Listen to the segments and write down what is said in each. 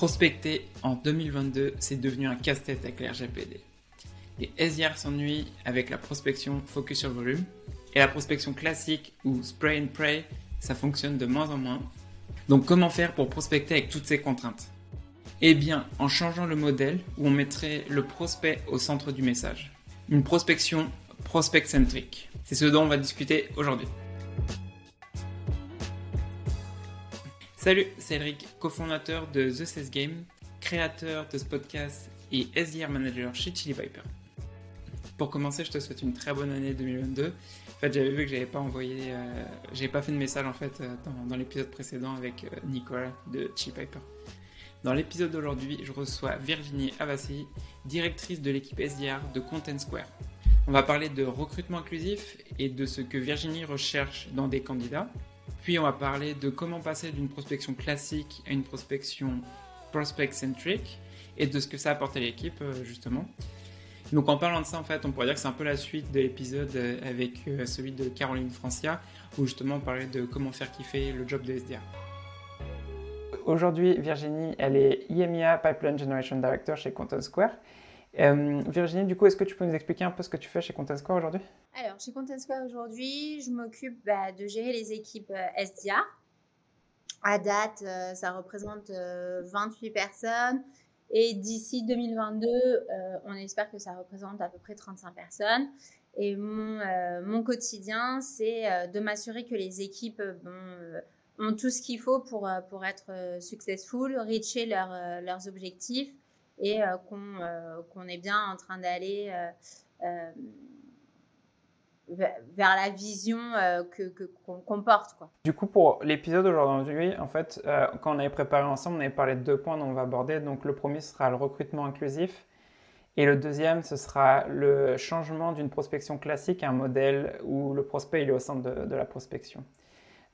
Prospecter en 2022, c'est devenu un casse-tête avec l'RGPD. Les SDR s'ennuient avec la prospection focus sur volume, et la prospection classique ou spray and pray, ça fonctionne de moins en moins. Donc comment faire pour prospecter avec toutes ces contraintes? Eh bien, en changeant le modèle où on mettrait le prospect au centre du message. Une prospection prospect-centrique. C'est ce dont on va discuter aujourd'hui. Salut, c'est Eric, cofondateur de The Sales Game, créateur de ce podcast et SDR manager chez Chili Viper. Pour commencer, je te souhaite une très bonne année 2022. En fait, j'avais vu que j'avais pas envoyé, euh, pas fait de message en fait euh, dans, l'épisode précédent avec euh, Nicolas de Chili Viper. Dans l'épisode d'aujourd'hui, je reçois Virginie Avassi, directrice de l'équipe SDR de Content Square. On va parler de recrutement inclusif et de ce que Virginie recherche dans des candidats, puis on va parler de comment passer d'une prospection classique à une prospection prospect-centric et de ce que ça apporte à l'équipe euh, justement. Donc en parlant de ça, en fait, on pourrait dire que c'est un peu la suite de l'épisode euh, avec euh, celui de Caroline Francia, où justement on parlait de comment faire kiffer le job de SDR. Aujourd'hui, Virginie, elle est IMIA Pipeline Generation Director chez Content Square. Euh, Virginie, du coup, est-ce que tu peux nous expliquer un peu ce que tu fais chez Content aujourd'hui? Alors, chez Content aujourd'hui, je m'occupe bah, de gérer les équipes euh, SDA. À date, euh, ça représente 28 personnes. Et d'ici 2022, on espère que ça représente à peu près 35 personnes. Et mon, quotidien, c'est de m'assurer que les équipes ont tout ce qu'il faut pour, pour être successful, reacher leurs objectifs et euh, euh, qu'on est bien en train d'aller euh, vers la vision que qu'on porte. Quoi. Du coup, pour l'épisode d'aujourd'hui, en fait, quand on avait préparé ensemble, on avait parlé de deux points dont on va aborder. Donc, le premier sera le recrutement inclusif. Et le deuxième, ce sera le changement d'une prospection classique à un modèle où le prospect est au centre de la prospection.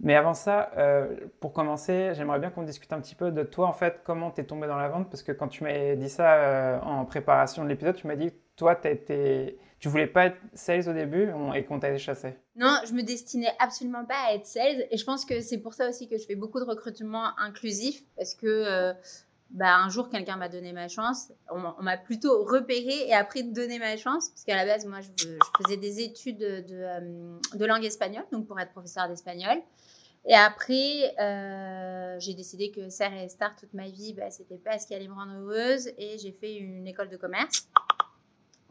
Mais avant ça, euh, pour commencer, j'aimerais bien qu'on discute un petit peu de toi, en fait, comment tu es tombé dans la vente, parce que quand tu m'as dit ça euh, en préparation de l'épisode, tu m'as dit que toi, été... tu voulais pas être sales au début et qu'on t'a chassé. Non, je me destinais absolument pas à être sales, et je pense que c'est pour ça aussi que je fais beaucoup de recrutement inclusif, parce que euh, bah, un jour, quelqu'un m'a donné ma chance, on, m'a plutôt repéré et après donné ma chance, parce qu'à la base, moi, je, faisais des études de, de langue espagnole, donc pour être professeur d'espagnol. Et après, euh, j'ai décidé que serre et star toute ma vie, bah, c'était pas ce qui allait me rendre heureuse. Et j'ai fait une école de commerce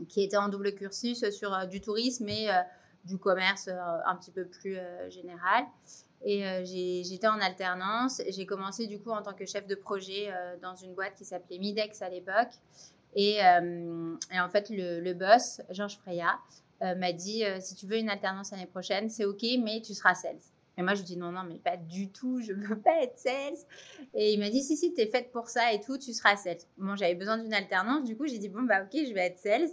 qui était en double cursus sur euh, du tourisme et euh, du commerce un petit peu plus général. Et j'étais en alternance. J'ai commencé du coup en tant que chef de projet dans une boîte qui s'appelait Midex à l'époque. Et, en fait, le, boss, Georges Freya, m'a dit si tu veux une alternance l'année prochaine, c'est OK, mais tu seras sales. Et moi, je lui dis non, non, mais pas du tout, je veux pas être sales. Et il m'a dit si, si, tu es faite pour ça et tout, tu seras sales. Bon, j'avais besoin d'une alternance, du coup, j'ai dit bon, bah ok, je vais être sales.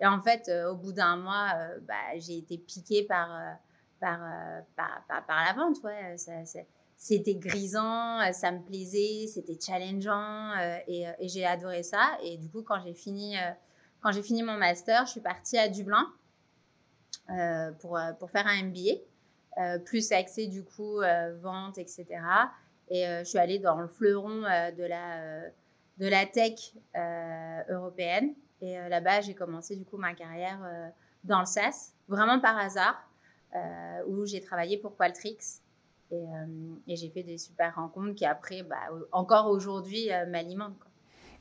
Et en fait, euh, au bout d'un mois, euh, bah, j'ai été piquée par, euh, par, par, par, la vente. Ouais. c'était grisant, ça me plaisait, c'était challengeant et, et j'ai adoré ça. Et du coup, quand j'ai fini, quand fini mon master, je suis partie à Dublin pour, pour faire un MBA. Plus axé du coup vente, etc. Et je suis allée dans le fleuron de, la, de la tech européenne. Et là-bas, j'ai commencé du coup ma carrière dans le SaaS, vraiment par hasard, où j'ai travaillé pour Qualtrics. Et, et j'ai fait des super rencontres qui après, bah, encore aujourd'hui, m'alimentent.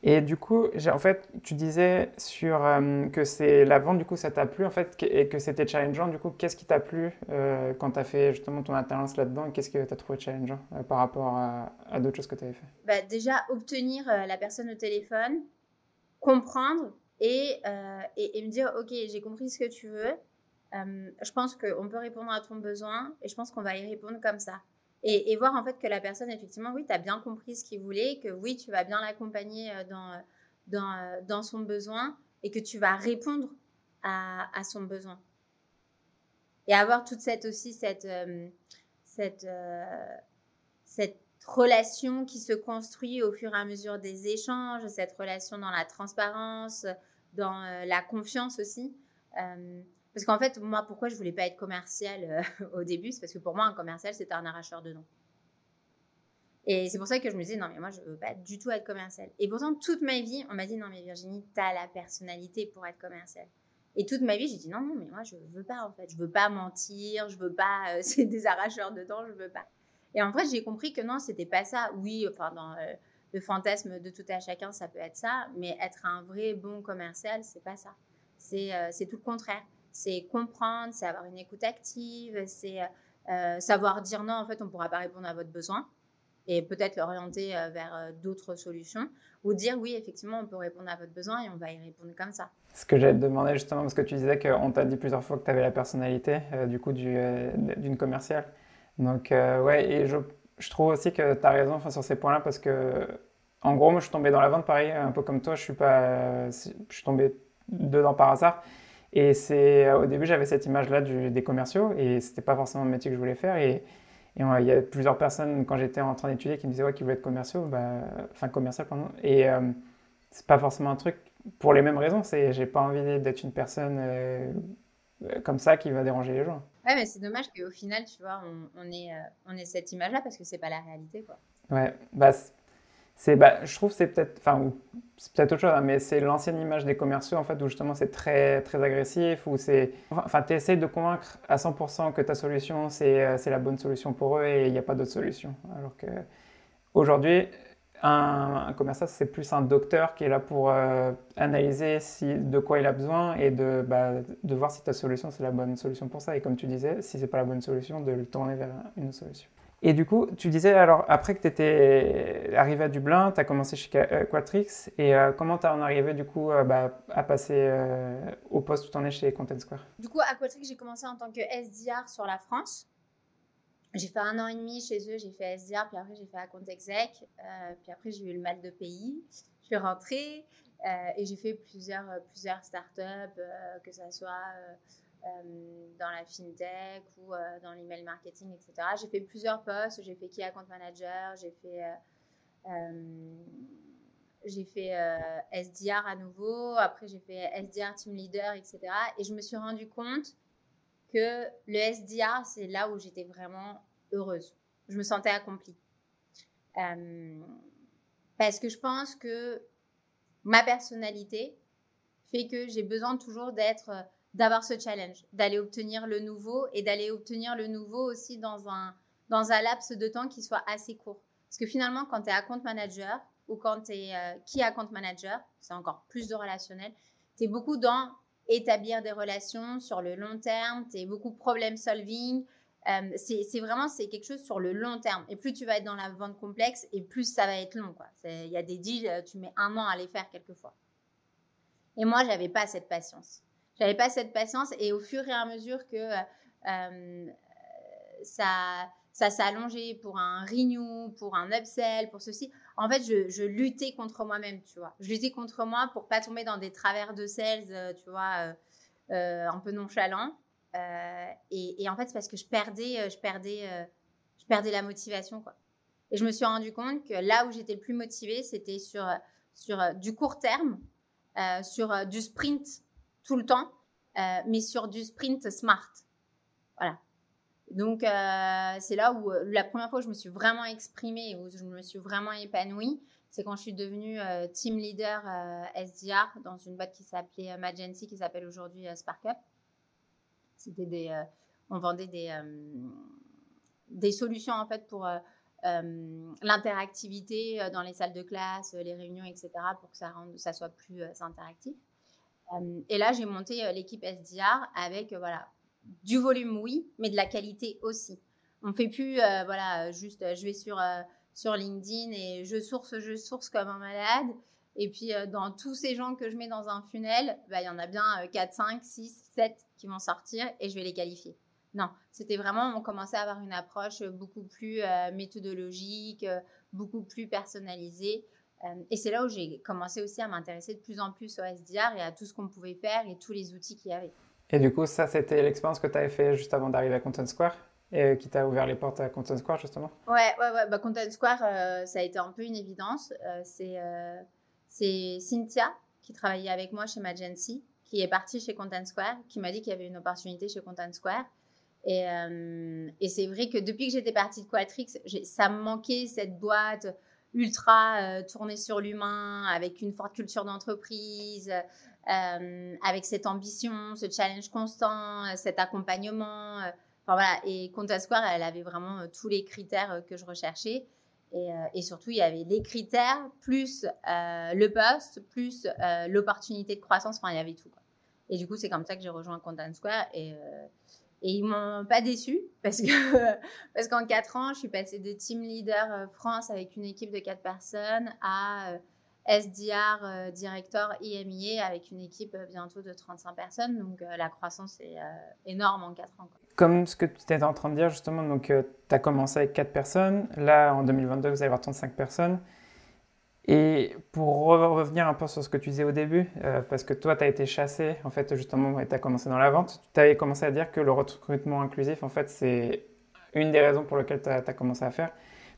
Et du coup, en fait, tu disais sur euh, que c'est la vente, du coup, ça t'a plu en fait, et que c'était challengeant. Du coup, qu'est-ce qui t'a plu euh, quand tu as fait justement ton alternance là-dedans? Qu'est-ce que tu as trouvé challengeant euh, par rapport à, d'autres choses que tu avais fait? Bah, Déjà, obtenir la personne au téléphone, comprendre et, et, me dire Ok, j'ai compris ce que tu veux. je pense qu'on peut répondre à ton besoin et je pense qu'on va y répondre comme ça. Et, voir en fait que la personne, effectivement, oui, tu as bien compris ce qu'il voulait, que oui, tu vas bien l'accompagner euh, dans, dans, euh, son besoin et que tu vas répondre à, son besoin. Et avoir toute cette aussi, cette, euh, cette, cette relation qui se construit au fur et à mesure des échanges, cette relation dans la transparence, dans la confiance aussi. Parce qu'en fait, moi, pourquoi je voulais pas être commercial euh, au début C'est parce que pour moi, un commercial, c'était un arracheur de dents. Et c'est pour ça que je me disais, non, mais moi, je veux pas du tout être commercial. Et pourtant, toute ma vie, on m'a dit, non, mais Virginie, tu as la personnalité pour être commercial. Et toute ma vie, j'ai dit, non, non, mais moi, je veux pas, en fait. Je veux pas mentir, je veux pas, c'est des arracheurs de dents, je veux pas. Et en fait, j'ai compris que non, c'était pas ça. Oui, enfin, dans le fantasme de tout à chacun, ça peut être ça, mais être un vrai bon commercial, c'est pas ça. C'est euh, tout le contraire. C'est comprendre, c'est avoir une écoute active, c'est euh, savoir dire non, en fait, on ne pourra pas répondre à votre besoin et peut-être l'orienter euh, vers d'autres solutions ou dire oui, effectivement, on peut répondre à votre besoin et on va y répondre comme ça. Ce que j'allais te demander justement, parce que tu disais qu'on t'a dit plusieurs fois que tu avais la personnalité du coup d'une commerciale. Donc, ouais, et je je trouve aussi que tu as raison sur ces points-là parce que, en gros, moi, je suis tombé dans la vente pareil, un peu comme toi. Je suis, pas, je suis tombé dedans par hasard. Et c'est au début, j'avais cette image-là des commerciaux et c'était pas forcément le métier que je voulais faire. Et, il y a plusieurs personnes, quand j'étais en train d'étudier, qui me disaient ouais, qu'ils voulaient être commerciaux, bah, enfin commercial, pardon. Et euh, c'est pas forcément un truc pour les mêmes raisons. C'est j'ai pas envie d'être une personne euh, comme ça qui va déranger les gens. Ouais, mais c'est dommage qu'au final, tu vois, on, on ait, euh, on ait cette image-là parce que c'est pas la réalité, quoi. Ouais, bah, c'est, bah, je trouve que c'est peut-être, enfin, c'est peut-être autre chose, hein, mais c'est l'ancienne image des commerciaux, en fait, où justement c'est très, très agressif, où c'est, enfin, tu essaies de convaincre à 100% que ta solution, c'est, euh, c'est la bonne solution pour eux et il n'y a pas d'autre solution. Alors que aujourd'hui, un, commercial, c'est plus un docteur qui est là pour euh, analyser de quoi il a besoin et de, bah, de voir si ta solution, c'est la bonne solution pour ça. Et comme tu disais, si c'est pas la bonne solution, de le tourner vers une solution. Et du coup, tu disais, alors après que tu étais arrivé à Dublin, tu as commencé chez euh, Quatrix. Et euh, comment tu en arrivé du coup bah, à passer au poste où tu en es chez Content Square? Du coup, à Quatrix, j'ai commencé en tant que SDR sur la France. J'ai fait un an et demi chez eux, j'ai fait SDR, puis après j'ai fait compte exec, euh, puis après j'ai eu le mal de pays. Je suis rentrée euh, et j'ai fait plusieurs, euh, startups, que ce soit dans la fintech ou dans l'email marketing, etc. J'ai fait plusieurs postes, j'ai fait key account manager, j'ai fait, j'ai fait SDR à nouveau, après j'ai fait SDR team leader, etc. Et je me suis rendu compte que le SDR, c'est là où j'étais vraiment heureuse. Je me sentais accomplie. Euh, parce que je pense que ma personnalité fait que j'ai besoin toujours d'être, d'avoir ce challenge, d'aller obtenir le nouveau et d'aller obtenir le nouveau aussi dans un, dans un laps de temps qui soit assez court. Parce que finalement, quand tu es account manager ou quand tu es euh, key account manager, c'est encore plus de relationnel, tu es beaucoup dans établir des relations sur le long terme, tu es beaucoup problem solving. Euh, c'est vraiment c'est quelque chose sur le long terme. Et plus tu vas être dans la vente complexe, et plus ça va être long. Il y a des deals, euh, tu mets un an à les faire quelquefois. Et moi, j'avais pas cette patience. J'avais pas cette patience, et au fur et à mesure que euh, ça, ça s'allongeait pour un renew, pour un upsell, pour ceci, en fait, je, luttais contre moi-même, tu vois. Je luttais contre moi pour pas tomber dans des travers de sales, euh, tu vois, euh, euh, un peu nonchalants. Et, en fait, c'est parce que je perdais, je perdais, je perdais la motivation, quoi. Et je me suis rendu compte que là où j'étais le plus motivée, c'était sur, sur du court terme, sur du sprint tout le temps, mais sur du sprint smart. Voilà. Donc, euh, c'est là où euh, la première fois où je me suis vraiment exprimée, où je me suis vraiment épanouie, c'est quand je suis devenue euh, team leader SDR dans une boîte qui s'appelait Magency, qui s'appelle aujourd'hui SparkUp. C'était des, on vendait des, des solutions en fait pour l'interactivité dans les salles de classe, les réunions, etc., pour que ça, rende, ça soit plus interactif. et là, j'ai monté l'équipe SDR avec voilà, du volume, oui, mais de la qualité aussi. On ne fait plus, euh, voilà, juste, euh, je vais sur, euh, sur LinkedIn et je source, je source comme un malade. Et puis, dans tous ces gens que je mets dans un funnel, bah, il y en a bien 4, 5, 6, 7 qui vont sortir et je vais les qualifier. Non, c'était vraiment, on commençait à avoir une approche beaucoup plus méthodologique, beaucoup plus personnalisée. et c'est là où j'ai commencé aussi à m'intéresser de plus en plus au SDR et à tout ce qu'on pouvait faire et tous les outils qu'il y avait. Et du coup, ça, c'était l'expérience que tu avais fait juste avant d'arriver à Content Square et qui t'a ouvert les portes à Content Square, justement? Ouais. Bah, Content Square, euh, ça a été un peu une évidence. Euh, c'est, euh, Cynthia qui travaillait avec moi chez Magency, qui est partie chez Content Square, qui m'a dit qu'il y avait une opportunité chez Content Square. Et c'est vrai que depuis que j'étais partie de Quatrix, ça me manquait cette boîte ultra tournée sur l'humain, avec une forte culture d'entreprise, avec cette ambition, ce challenge constant, cet accompagnement. Enfin voilà, et Conta Square, elle avait vraiment tous les critères que je recherchais. Euh, et, surtout, il y avait les critères, plus euh, le poste, plus euh, l'opportunité de croissance. Enfin, il y avait tout. Et du coup, c'est comme ça que j'ai rejoint Content Square. Et, et ils m'ont pas déçu parce que parce qu'en quatre ans, je suis passée de team leader France avec une équipe de quatre personnes à SDR, directeur IMIA avec une équipe bientôt de 35 personnes. Donc la croissance est énorme en quatre ans. Comme ce que tu étais en train de dire justement, donc tu as commencé avec quatre personnes. Là, en 2022, vous allez avoir 35 personnes. Et pour revenir un peu sur ce que tu disais au début, parce que toi, tu as été chassé, en fait, justement, et tu as commencé dans la vente, tu avais commencé à dire que le recrutement inclusif, en fait, c'est une des raisons pour lesquelles tu as, commencé à faire.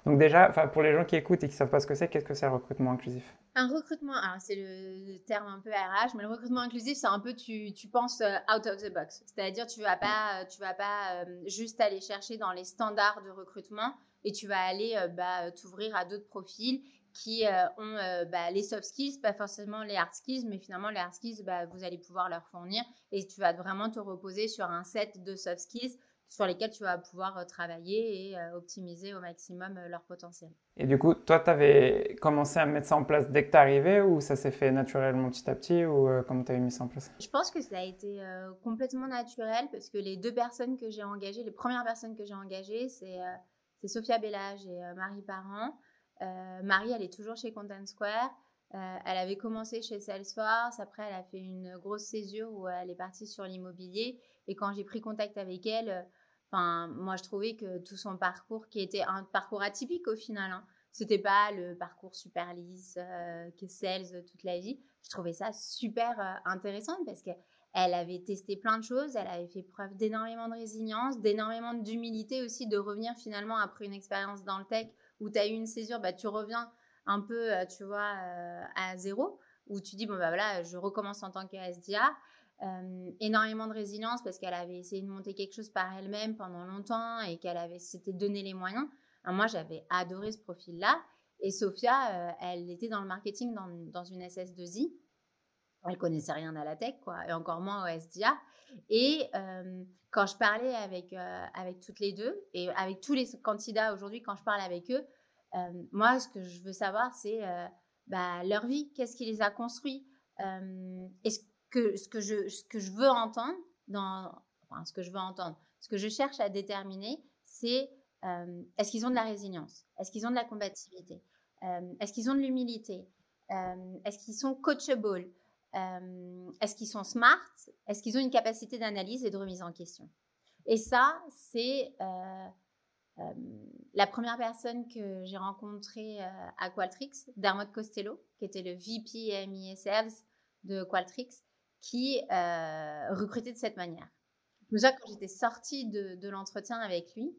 Donc déjà, pour les gens qui écoutent et qui ne savent pas ce que c'est, qu'est-ce que c'est le recrutement inclusif? Un recrutement, alors c'est le terme un peu RH, mais le recrutement inclusif, c'est un peu tu, tu, penses euh, out of the box. C'est-à-dire tu vas pas, euh, tu vas pas euh, juste aller chercher dans les standards de recrutement et tu vas aller bah, t'ouvrir à d'autres profils qui ont bah, les soft skills, pas forcément les hard skills, mais finalement les hard skills, bah, vous allez pouvoir leur fournir et tu vas vraiment te reposer sur un set de soft skills sur lesquels tu vas pouvoir travailler et optimiser au maximum leur potentiel. Et du coup, toi, tu avais commencé à mettre ça en place dès que tu arrivé ou ça s'est fait naturellement petit à petit ou comment tu avais mis ça en place? Je pense que ça a été complètement naturel parce que les deux personnes que j'ai engagées, les premières personnes que j'ai engagées, c'est Sophia Bellage et Marie Parent. Marie, elle est toujours chez Content Square. elle avait commencé chez Salesforce, après elle a fait une grosse césure où elle est partie sur l'immobilier. Et quand j'ai pris contact avec elle, Moi, je trouvais que tout son parcours, qui était un parcours atypique au final, hein, c'était pas le parcours super lisse, euh, que sales toute la vie. Je trouvais ça super euh, intéressant parce qu'elle avait testé plein de choses, elle avait fait preuve d'énormément de résilience, d'énormément d'humilité aussi, de revenir finalement après une expérience dans le tech où tu as eu une césure, bah, tu reviens un peu, euh, tu vois, à zéro, où tu dis, bon, bah voilà, je recommence en tant que SDA. Euh, énormément de résilience parce qu'elle avait essayé de monter quelque chose par elle-même pendant longtemps et qu'elle avait s'était donné les moyens. moi, j'avais adoré ce profil-là. Et Sophia, euh, elle était dans le marketing dans, une SS2I. Elle connaissait rien à la tech, quoi, et encore moins au SDA. Et euh, quand je parlais avec, avec toutes les deux, et avec tous les candidats aujourd'hui, quand je parle avec eux, moi, ce que je veux savoir, c'est bah, leur vie, qu'est-ce qui les a construits? Ce, que je, veux entendre, ce que je cherche à déterminer, c'est euh, est-ce qu'ils ont de la résilience? Est-ce qu'ils ont de la combativité? Euh, Est-ce qu'ils ont de l'humilité? Euh, Est-ce qu'ils sont coachable? Est-ce qu'ils sont smart? Est-ce qu'ils ont une capacité d'analyse et de remise en question? Et ça, c'est la première personne que j'ai rencontrée à Qualtrics, Dermot Costello, qui était le VP MIA Sales de Qualtrics, qui euh, recrutait de cette manière. Déjà, quand j'étais sortie de, l'entretien avec lui,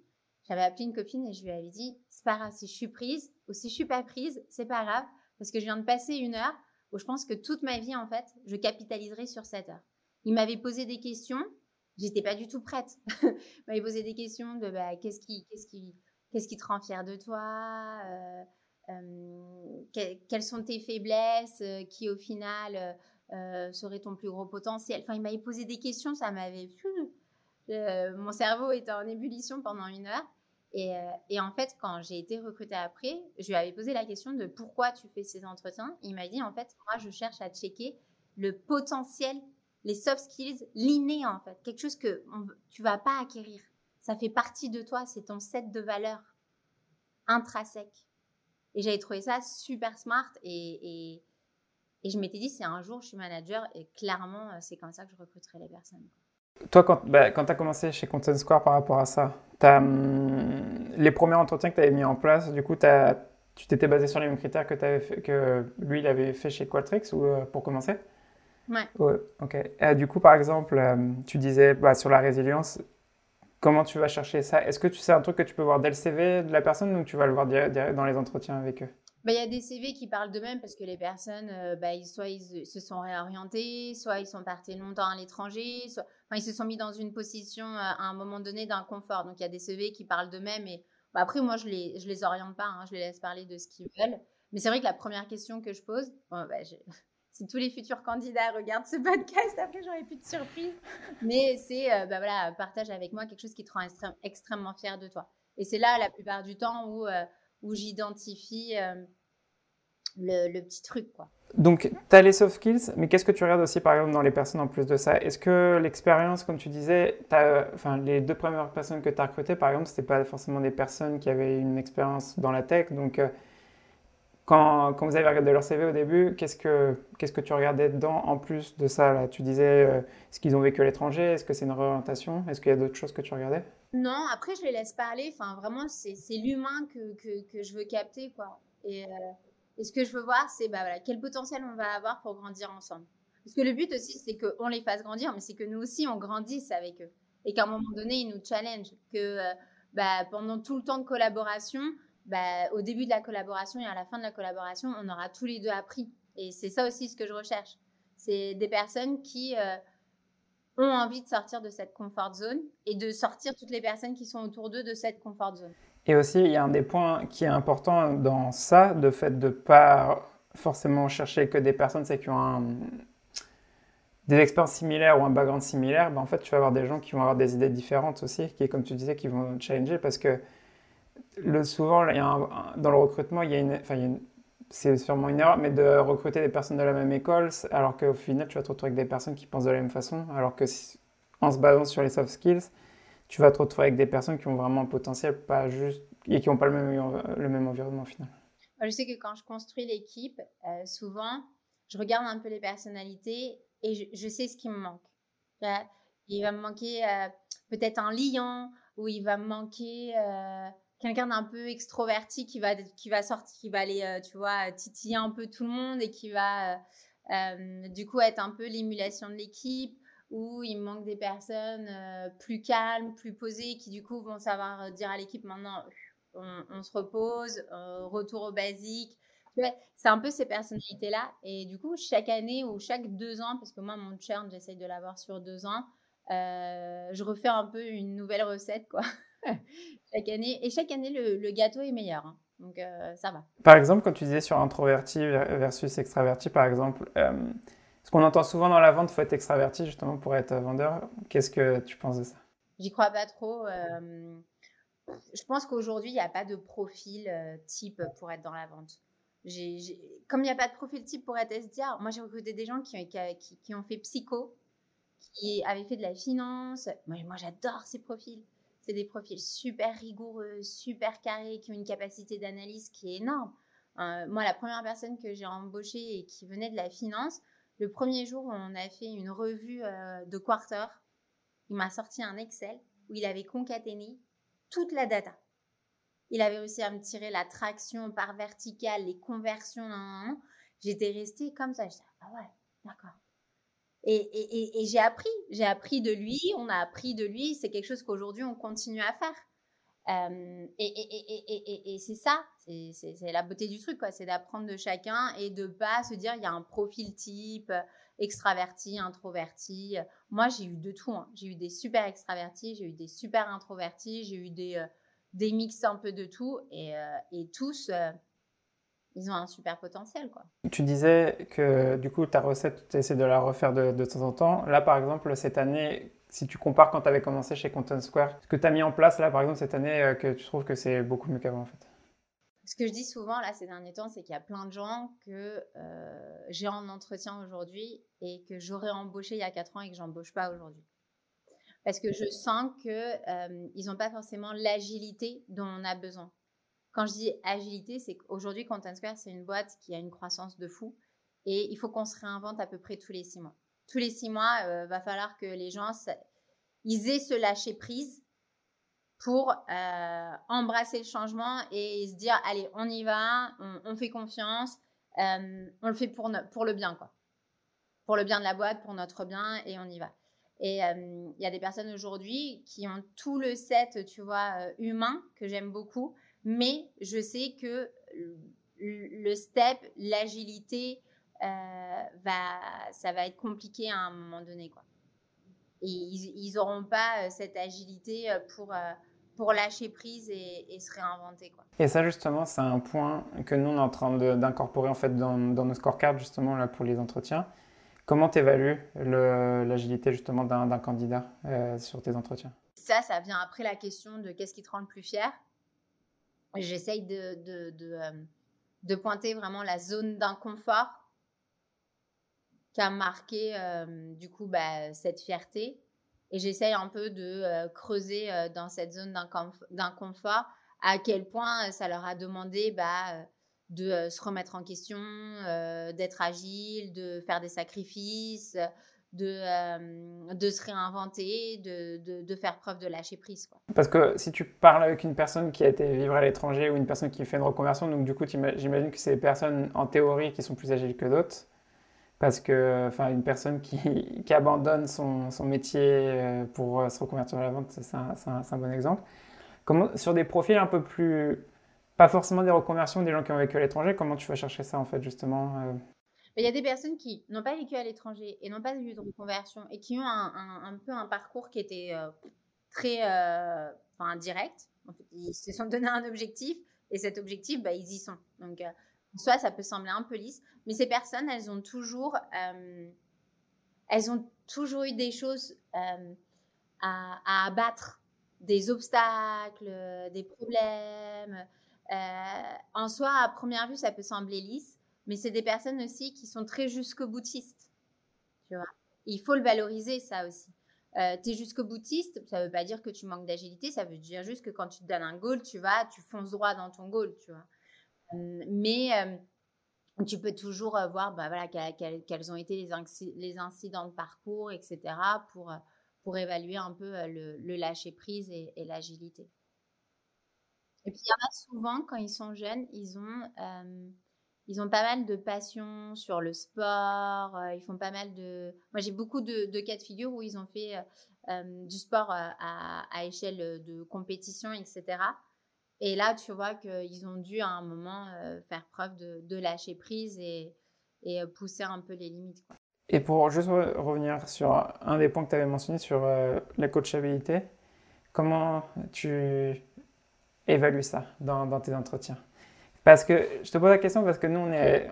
j'avais appelé une copine et je lui avais dit c'est pas grave, si je suis prise ou si je suis pas prise, c'est pas grave, parce que je viens de passer une heure où je pense que toute ma vie, en fait, je capitaliserai sur cette heure. Il m'avait posé des questions, j'étais pas du tout prête. Il m'avait posé des questions de bah, qu'est-ce qui, qu'est-ce qui, qu'est-ce qui te rend fier de toi euh, euh, quelles sont tes faiblesses qui au final euh, serait ton plus gros potentiel Enfin, il m'avait posé des questions, ça m'avait... Euh, mon cerveau était en ébullition pendant une heure. Et, euh, et en fait, quand j'ai été recrutée après, je lui avais posé la question de pourquoi tu fais ces entretiens. Il m'a dit, en fait, moi, je cherche à checker le potentiel, les soft skills, l'inné, en fait. Quelque chose que tu vas pas acquérir. Ça fait partie de toi, c'est ton set de valeurs intrinsèque. Et j'avais trouvé ça super smart et et je m'étais dit, c'est un jour, je suis manager et clairement, euh, c'est comme ça que je recruterai les personnes. Toi, quand, bah, quand tu as commencé chez Content Square par rapport à ça, as, hum, les premiers entretiens que tu avais mis en place, du coup, as, tu t'étais basé sur les mêmes critères que, avais fait, que lui, il avait fait chez Qualtrics ou, euh, pour commencer? Ouais. ouais ok. du coup, par exemple, euh, tu disais bah, sur la résilience, comment tu vas chercher ça? Est-ce que tu sais un truc que tu peux voir dès le CV de la personne ou tu vas le voir dans les entretiens avec eux? Bah, il y a des CV qui parlent d'eux-mêmes parce que les personnes, euh, bah, soit ils se sont réorientés, soit ils sont partis longtemps à l'étranger, soit ils se sont mis dans une position euh, à un moment donné d'inconfort. Donc il y a des CV qui parlent d'eux-mêmes et bah, après moi je les je les oriente pas, hein, je les laisse parler de ce qu'ils veulent. Mais c'est vrai que la première question que je pose, si tous les futurs candidats regardent ce podcast, après j'aurais plus de surprise. Mais c'est euh, voilà, partage avec moi quelque chose qui te rend extrêmement fier de toi. Et c'est là la plupart du temps où où j'identifie le, petit truc. Quoi. Donc, tu as les soft skills, mais qu'est-ce que tu regardes aussi, par exemple, dans les personnes en plus de ça? Est-ce que l'expérience, comme tu disais, enfin, les deux premières personnes que tu as recrutées, par exemple, ce pas forcément des personnes qui avaient une expérience dans la tech. Donc, euh, quand, quand, vous avez regardé leur CV au début, qu'est-ce que, que tu regardais dedans en plus de ça Tu disais, euh, est-ce qu'ils ont vécu à l'étranger? Est-ce que c'est une réorientation? Est-ce qu'il y a d'autres choses que tu regardais? Non, après, je les laisse parler. Enfin, vraiment, c'est, l'humain que, que, je veux capter. quoi. Et. Euh, et ce que je veux voir, c'est bah, voilà, quel potentiel on va avoir pour grandir ensemble. Parce que le but aussi, c'est qu'on les fasse grandir, mais c'est que nous aussi, on grandisse avec eux. Et qu'à un moment donné, ils nous challenge. Que euh, bah, pendant tout le temps de collaboration, bah, au début de la collaboration et à la fin de la collaboration, on aura tous les deux appris. Et c'est ça aussi ce que je recherche. C'est des personnes qui euh, ont envie de sortir de cette comfort zone et de sortir toutes les personnes qui sont autour d'eux de cette comfort zone. Et aussi, il y a un des points qui est important dans ça, de fait de pas forcément chercher que des personnes qui ont des expériences similaires ou un background similaire, ben en fait, tu vas avoir des gens qui vont avoir des idées différentes aussi, qui, comme tu disais, qui vont challenger parce que le, souvent, il y a dans le recrutement, il y a une, enfin, c'est sûrement une erreur, mais de recruter des personnes de la même école, alors qu'au final, tu vas te retrouver avec des personnes qui pensent de la même façon, alors que en se basant sur les soft skills, tu vas te retrouver avec des personnes qui ont vraiment un potentiel, pas juste, et qui n'ont pas le même, le même environnement au final. Je sais que quand je construis l'équipe, euh, souvent, je regarde un peu les personnalités et je, sais ce qui me manque. Il va me manquer euh, peut-être un lion ou il va me manquer euh, quelqu'un d'un peu extroverti qui va, qui va sortir, qui va aller, tu vois, titiller un peu tout le monde et qui va du coup être un peu l'émulation de l'équipe où il manque des personnes euh, plus calmes, plus posées, qui du coup vont savoir euh, dire à l'équipe maintenant, on, se repose, euh, retour au basique. C'est un peu ces personnalités-là. Et du coup, chaque année ou chaque deux ans, parce que moi, mon churn, j'essaye de l'avoir sur deux ans, je refais un peu une nouvelle recette, quoi. chaque année. Et chaque année, le, gâteau est meilleur. Hein. Donc, ça va. Par exemple, quand tu disais sur introverti versus extraverti, par exemple, ce qu'on entend souvent dans la vente, il faut être extraverti justement pour être vendeur. Qu'est-ce que tu penses de ça? J'y crois pas trop. Euh, je pense qu'aujourd'hui, il n'y a pas de profil euh, type pour être dans la vente. Comme il n'y a pas de profil type pour être SDR, moi j'ai recruté des gens qui, qui, ont fait psycho, qui avaient fait de la finance. Moi, moi j'adore ces profils. C'est des profils super rigoureux, super carrés, qui ont une capacité d'analyse qui est énorme. Euh, moi, la première personne que j'ai embauchée et qui venait de la finance, le premier jour on a fait une revue euh, de quarter, il m'a sorti un Excel où il avait concaténé toute la data. Il avait réussi à me tirer la traction par verticale, les conversions. J'étais restée comme ça. J'étais, ah ouais, d'accord. Et, j'ai appris. J'ai appris de lui, on a appris de lui. C'est quelque chose qu'aujourd'hui, on continue à faire. Euh, et, c'est ça, c'est la beauté du truc. C'est d'apprendre de chacun et de pas se dire il y a un profil type extraverti, introverti. Moi, j'ai eu de tout. Hein. J'ai eu des super extravertis, j'ai eu des super introvertis, j'ai eu des, euh, des mix un peu de tout et, euh, et tous. Ils ont un super potentiel. Quoi. Tu disais que du coup, ta recette, tu essaies de la refaire de, de temps en temps. Là, par exemple, cette année, si tu compares quand tu avais commencé chez Content Square, ce que tu as mis en place là, par exemple, cette année, euh, que tu trouves que c'est beaucoup mieux qu'avant en fait? Ce que je dis souvent là ces derniers temps, c'est qu'il y a plein de gens que euh, j'ai en entretien aujourd'hui et que j'aurais embauché il y a 4 ans et que j'embauche pas aujourd'hui. Parce que je sens qu'ils euh, n'ont pas forcément l'agilité dont on a besoin. Quand je dis agilité, c'est qu'aujourd'hui, Content Square, c'est une boîte qui a une croissance de fou et il faut qu'on se réinvente à peu près tous les six mois tous les six mois, il euh, va falloir que les gens ils aient ce lâcher prise pour euh, embrasser le changement et se dire allez, on y va, on, fait confiance, euh, on le fait pour, pour le bien, quoi. Pour le bien de la boîte, pour notre bien, et on y va. Et il y a des personnes aujourd'hui qui ont tout le set, tu vois, humain, que j'aime beaucoup, mais je sais que le step, l'agilité, va, ça va être compliqué à un moment donné, quoi. Et ils n'auront pas cette agilité pour pour lâcher prise et, se réinventer. Quoi. Et ça, justement, c'est un point que nous, on est en train d'incorporer en fait dans, dans, nos scorecards, justement, là, pour les entretiens. Comment tu évalues l'agilité, justement, d'un candidat euh, sur tes entretiens? Ça, ça vient après la question de qu'est-ce qui te rend le plus fier? J'essaye de, de, euh, de, pointer vraiment la zone d'inconfort qui a marqué, euh, du coup, bah, cette fierté. Et j'essaye un peu de euh, creuser dans cette zone d'inconfort à quel point ça leur a demandé bah, de se remettre en question, d'être agile, de faire des sacrifices, de, de se réinventer, de, faire preuve de lâcher prise. Parce que si tu parles avec une personne qui a été vivre à l'étranger ou une personne qui fait une reconversion, donc du coup j'imagine que c'est des personnes en théorie qui sont plus agiles que d'autres parce que enfin une personne qui, abandonne son, métier euh, pour euh, se reconvertir à la vente, c'est un, bon exemple. Sur des profils un peu plus, pas forcément des reconversions, des gens qui ont vécu à l'étranger, comment tu vas chercher ça en fait justement euh? Il y a des personnes qui n'ont pas vécu à l'étranger et n'ont pas eu de reconversion et qui ont un, un, peu un parcours qui était très enfin, direct. En fait, ils se sont donné un objectif et cet objectif, bah, ils y sont. Donc, soit ça peut sembler un peu lisse, mais ces personnes, elles ont toujours, euh, elles ont toujours eu des choses euh, à, abattre, des obstacles, des problèmes. Euh, en soi, à première vue, ça peut sembler lisse, mais c'est des personnes aussi qui sont très jusqu'au boutiste. Tu vois? Il faut le valoriser, ça aussi. tu es jusqu'au boutiste, ça ne veut pas dire que tu manques d'agilité, ça veut dire juste que quand tu te donnes un goal, tu vas, tu fonces droit dans ton goal, tu vois? Mais tu peux toujours voir bah, voilà, quels, ont été les, incidents de parcours, etc., pour, pour évaluer un peu le, lâcher-prise et, l'agilité. Et puis, il y en a souvent, quand ils sont jeunes, ils ont, ils ont pas mal de passion sur le sport, ils font pas mal de... Moi, j'ai beaucoup de, cas de figure où ils ont fait du sport à, échelle de compétition, etc. Et là, tu vois qu'ils ont dû à un moment euh, faire preuve de, lâcher prise et, euh, pousser un peu les limites. Et pour juste revenir sur un des points que tu avais mentionné sur euh, la coachabilité, comment tu évalues ça dans, tes entretiens? Parce que je te pose la question parce que nous, on est.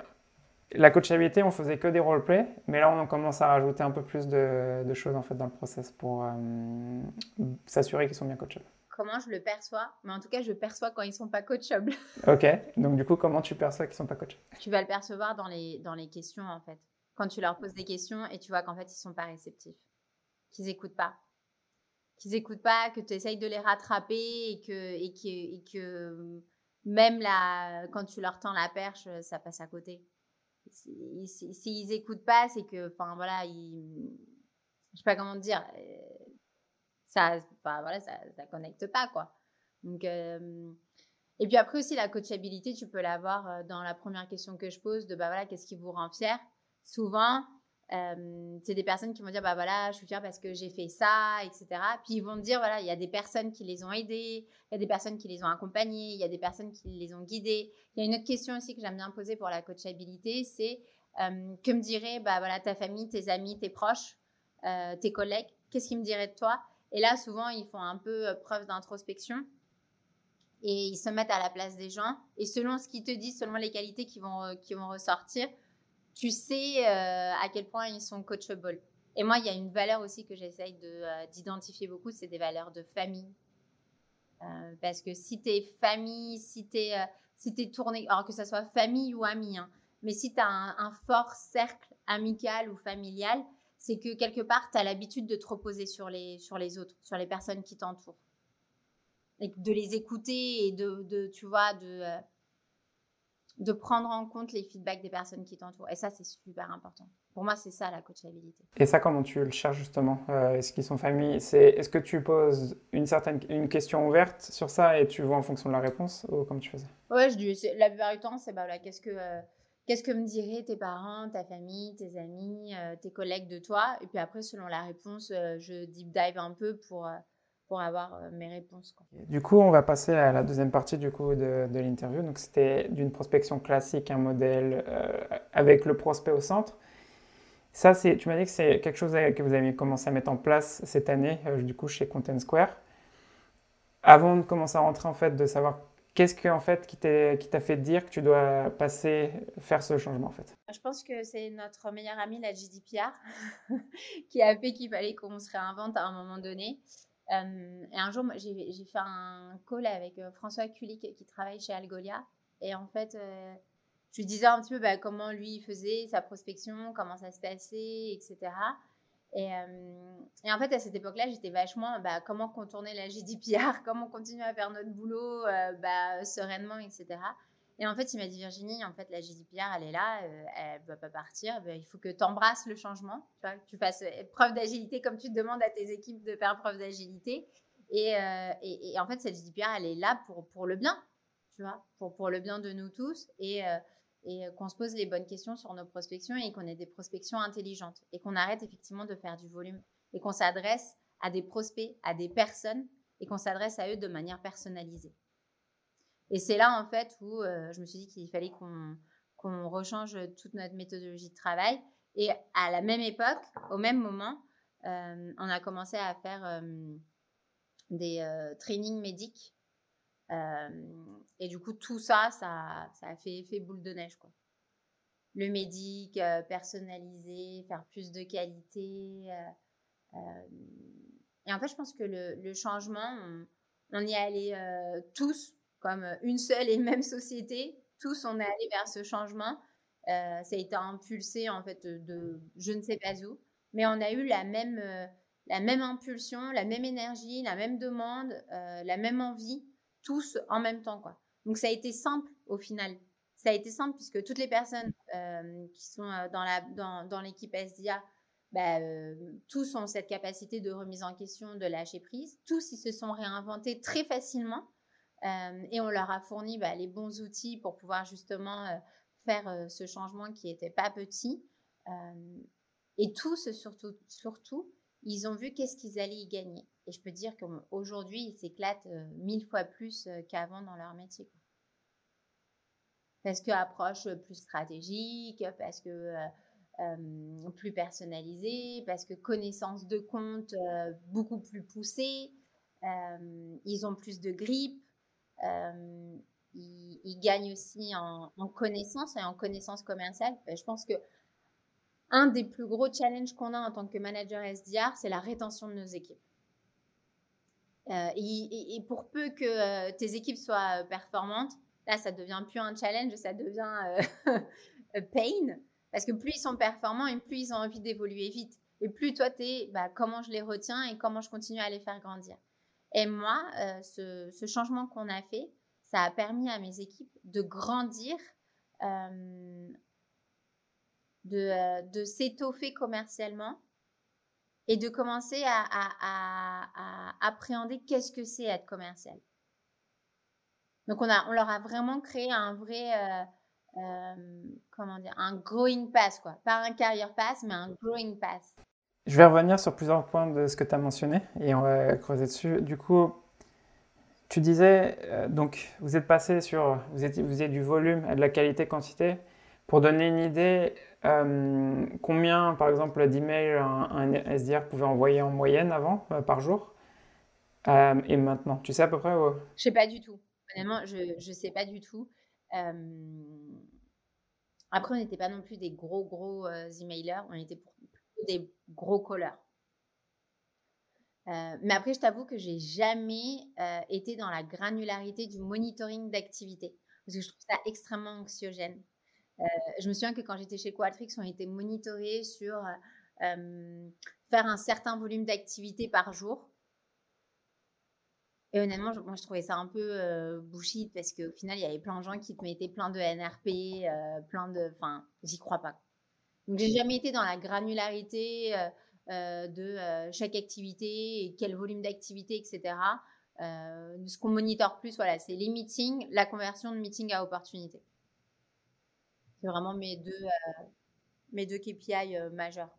La coachabilité, on faisait que des roleplays, mais là, on commence à rajouter un peu plus de, de choses en fait dans le process pour s'assurer qu'ils sont bien coachables comment je le perçois, mais en tout cas, je perçois quand ils sont pas coachables. ok, donc du coup, comment tu perçois qu'ils sont pas coachables? Tu vas le percevoir dans les, dans les questions, en fait. Quand tu leur poses des questions et tu vois qu'en fait, ils sont pas réceptifs, qu'ils écoutent pas. Qu'ils écoutent pas, que tu essayes de les rattraper et que, et que, et que même là, quand tu leur tends la perche, ça passe à côté. S'ils si, écoutent pas, c'est que, enfin voilà, ils, je sais pas comment dire, ça, voilà, ça, connecte pas, quoi. Donc, euh, et puis après aussi, la coachabilité, tu peux l'avoir euh, dans la première question que je pose de, bah voilà, qu'est-ce qui vous rend fier? Souvent, euh, c'est des personnes qui vont dire, bah voilà, je suis fière parce que j'ai fait ça, etc. Puis ils vont dire, voilà, il y a des personnes qui les ont aidés, il y a des personnes qui les ont accompagnés, il y a des personnes qui les ont guidés. Il y a une autre question aussi que j'aime bien poser pour la coachabilité, c'est que me dirait, bah voilà, ta famille, tes amis, tes proches, tes collègues, qu'est-ce qu'ils me diraient de toi? Et là, souvent, ils font un peu euh, preuve d'introspection et ils se mettent à la place des gens. Et selon ce qu'ils te disent, selon les qualités qui vont, euh, qui vont ressortir, tu sais euh, à quel point ils sont coachable. Et moi, il y a une valeur aussi que j'essaye d'identifier beaucoup, c'est des valeurs de famille. parce que si tu es famille, si tu es, si es tourné, alors que ce soit famille ou ami, hein, mais si tu as un, fort cercle amical ou familial, c'est que quelque part, tu as l'habitude de te reposer sur les, sur les autres, sur les personnes qui t'entourent. Et de les écouter et de, de tu vois, de, euh, de prendre en compte les feedbacks des personnes qui t'entourent. Et ça, c'est super important. Pour moi, c'est ça la coachabilité. Et ça, comment tu le cherches justement euh, Est-ce qu'ils sont familles? C'est, Est-ce que tu poses une certaine une question ouverte sur ça et tu vois en fonction de la réponse ou comme tu faisais Ouais, je dis, la plupart du temps, c'est bah, qu'est-ce que. Euh, qu'est-ce que me diraient tes parents, ta famille, tes amis, tes collègues de toi? Et puis après, selon la réponse, je deep dive un peu pour, pour avoir mes réponses. Du coup, on va passer à la deuxième partie du coup de, de l'interview. Donc, c'était d'une prospection classique, un modèle avec le prospect au centre. Ça, tu m'as dit que c'est quelque chose que vous avez commencé à mettre en place cette année, du coup, chez Content Square. Avant de commencer à rentrer, en fait, de savoir Qu'est-ce que, en fait, qui t'a fait dire que tu dois passer, faire ce changement, en fait Je pense que c'est notre meilleure amie, la GDPR, qui a fait qu'il fallait qu'on se réinvente à un moment donné. Euh, et un jour, j'ai fait un call avec euh, François Kulik, qui travaille chez Algolia. Et en fait, euh, je lui disais un petit peu bah, comment lui faisait sa prospection, comment ça se passait, etc. Et, en fait, à cette époque-là, j'étais vachement bah, comment contourner la GDPR, comment continuer à faire notre boulot bah, sereinement, etc. Et en fait, il m'a dit Virginie, en fait, la GDPR, elle est là, euh, elle ne va pas partir. Bah, il faut que tu embrasses le changement, tu, vois, que tu fasses preuve d'agilité comme tu demandes à tes équipes de faire preuve d'agilité. Et, et, en fait, cette GDPR, elle est là pour, pour le bien, tu vois, pour, pour le bien de nous tous. Et et euh, qu'on se pose les bonnes questions sur nos prospections et qu'on ait des prospections intelligentes et qu'on arrête effectivement de faire du volume et qu'on s'adresse à des prospects, à des personnes et qu'on s'adresse à eux de manière personnalisée. Et c'est là en fait où euh, je me suis dit qu'il fallait qu'on qu'on rechange toute notre méthodologie de travail. Et à la même époque, au même moment, euh, on a commencé à faire des trainings médics et du coup, tout ça, ça, a fait boule de neige. Quoi. Le médic, personnalisé, faire plus de qualité. et en fait, je pense que le, le changement, on, y est allé tous, comme une seule et même société. Tous, on est allé vers ce changement. ça a été impulsé, en fait, de je ne sais pas où. Mais on a eu la même, la même impulsion, la même énergie, la même demande, la même envie tous en même temps. Quoi. Donc ça a été simple au final. Ça a été simple puisque toutes les personnes euh, qui sont euh, dans, la, dans, l'équipe SDA, bah, euh, tous ont cette capacité de remise en question, de lâcher prise. Tous, ils se sont réinventés très facilement et on leur a fourni bah, les bons outils pour pouvoir justement faire ce changement qui n'était pas petit. et tous, surtout, surtout, ils ont vu qu'est-ce qu'ils allaient y gagner. Et je peux dire qu'aujourd'hui, ils s'éclatent euh, mille fois plus euh, qu'avant dans leur métier. Parce que approche plus stratégique, parce que euh, plus personnalisée, parce que connaissance de compte beaucoup plus poussée, ils ont plus de grippe, ils, gagnent aussi en, en, connaissance et en connaissance commerciale. Je pense que un des plus gros challenges qu'on a en tant que manager SDR, c'est la rétention de nos équipes. Euh, et, pour peu que euh, tes équipes soient euh, performantes, là, ça devient plus un challenge, ça devient pain. Parce que plus ils sont performants et plus ils ont envie d'évoluer vite. Et plus toi, tu es bah, comment je les retiens et comment je continue à les faire grandir. Et moi, ce, ce, changement qu'on a fait, ça a permis à mes équipes de grandir de, euh, de s'étoffer commercialement et de commencer à, à, appréhender qu'est-ce que c'est être commercial. Donc on, a, on leur a vraiment créé un vrai, euh, euh, comment dire, un growing pass, quoi. Pas un career pass, mais un growing pass. Je vais revenir sur plusieurs points de ce que tu as mentionné et on va creuser dessus. Du coup, tu disais, donc vous êtes passé sur, vous êtes, vous êtes du volume et de la qualité-quantité. Pour donner une idée, euh, combien, par exemple, d'emails un, un, SDR pouvait envoyer en moyenne avant, euh, par jour euh, Et maintenant, tu sais à peu près Je Je sais pas du tout. Je ne sais pas du tout. Après, on n'était pas non plus des gros, gros emailers. On était plutôt des gros callers. mais après, je t'avoue que j'ai jamais été dans la granularité du monitoring d'activité parce que je trouve ça extrêmement anxiogène. Euh, je me souviens que quand j'étais chez Qualtrics, on était monitorés sur euh, faire un certain volume d'activité par jour. Et honnêtement, moi, je trouvais ça un peu euh, bullshit parce qu'au final, il y avait plein de gens qui te mettaient plein de NRP, euh, plein de. Enfin, j'y crois pas. Donc, j'ai jamais été dans la granularité de chaque activité et quel volume d'activité, etc. ce qu'on monitore plus, voilà, c'est les meetings, la conversion de meeting à opportunité. C'est vraiment mes deux, mes deux KPI majeurs.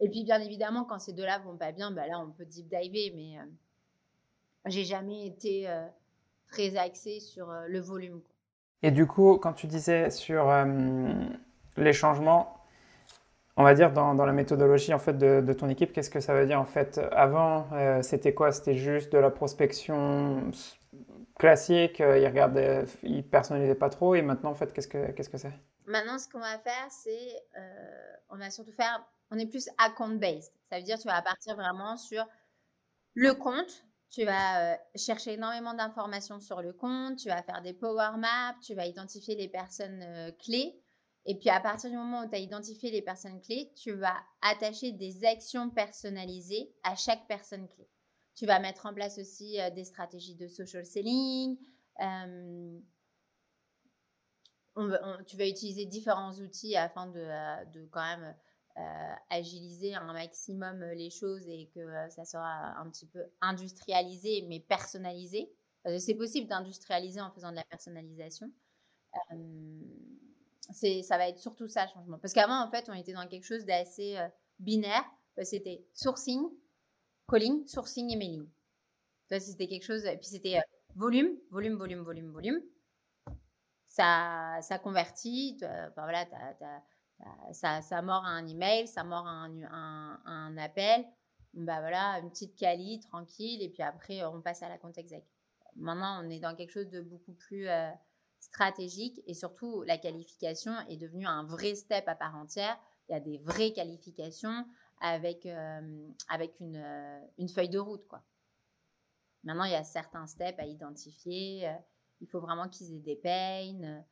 Et puis, bien évidemment, quand ces deux-là vont pas bien, bah là, on peut deep diver, mais j'ai jamais été très axée sur le volume. Et du coup, quand tu disais sur les changements, on va dire dans, la méthodologie en fait de, ton équipe, qu'est-ce que ça veut dire en fait Avant, euh, c'était quoi? C'était juste de la prospection classique, euh, ils regardaient, ils personnalisaient pas trop, et maintenant en fait, qu'est-ce que qu'est-ce que c'est? Maintenant, ce qu'on va faire, c'est euh, on va surtout faire, on est plus account based. Ça veut dire tu vas partir vraiment sur le compte. Tu vas chercher énormément d'informations sur le compte, tu vas faire des power maps, tu vas identifier les personnes clés et puis à partir du moment où tu as identifié les personnes clés, tu vas attacher des actions personnalisées à chaque personne clé. Tu vas mettre en place aussi euh, des stratégies de social selling. Euh, tu vas utiliser différents outils afin de, euh, quand même agiliser un maximum les choses et que ça sera un petit peu industrialisé mais personnalisé. C'est possible d'industrialiser en faisant de la personnalisation ça va être surtout ça le changement. Parce qu'avant, en fait, on était dans quelque chose d'assez euh, binaire. C'était sourcing, calling, sourcing et mailing. C'était quelque chose. Puis c'était euh, volume, volume, volume, volume, volume. Ça, convertit. voilà, ça, mord un email, ça mord un, appel. Bah voilà, une petite quali, tranquille. Et puis après, on passe à la compte exec. Maintenant, on est dans quelque chose de beaucoup plus. Euh, stratégique et surtout la qualification est devenue un vrai step à part entière. Il y a des vraies qualifications avec, euh, avec une, euh, une, feuille de route. Quoi. Maintenant, il y a certains steps à identifier. Euh, il faut vraiment qu'ils aient des pains.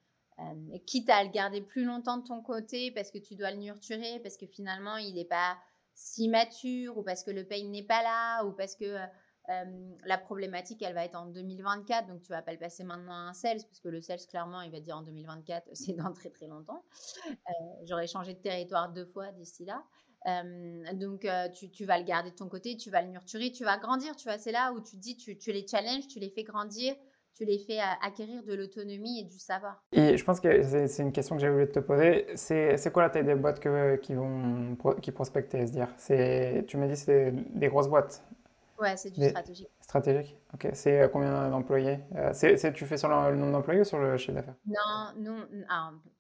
quitte à le garder plus longtemps de ton côté parce que tu dois le nurturer, parce que finalement, il n'est pas si mature ou parce que le pain n'est pas là ou parce que euh, la problématique, elle va être en 2024, donc tu vas pas le passer maintenant à un sales, parce que le sales, clairement, il va dire en 2024, c'est dans très très longtemps. Euh, j'aurais changé de territoire deux fois d'ici là. Euh, donc, tu, vas le garder de ton côté, tu vas le nurturer, tu vas grandir. Tu vois, c'est là où tu dis, tu, les challenges, tu les fais grandir, tu les fais acquérir de l'autonomie et du savoir. Et je pense que c'est une question que j'ai voulu te poser. C'est quoi la taille des boîtes qui, vont, qui prospectent dire Tu m'as dit c'est des grosses boîtes. Ouais, c'est du stratégique. Stratégique, ok. C'est euh, combien d'employés euh, c'est, Tu fais sur le, nombre d'employés ou sur le chiffre d'affaires? Non, nous,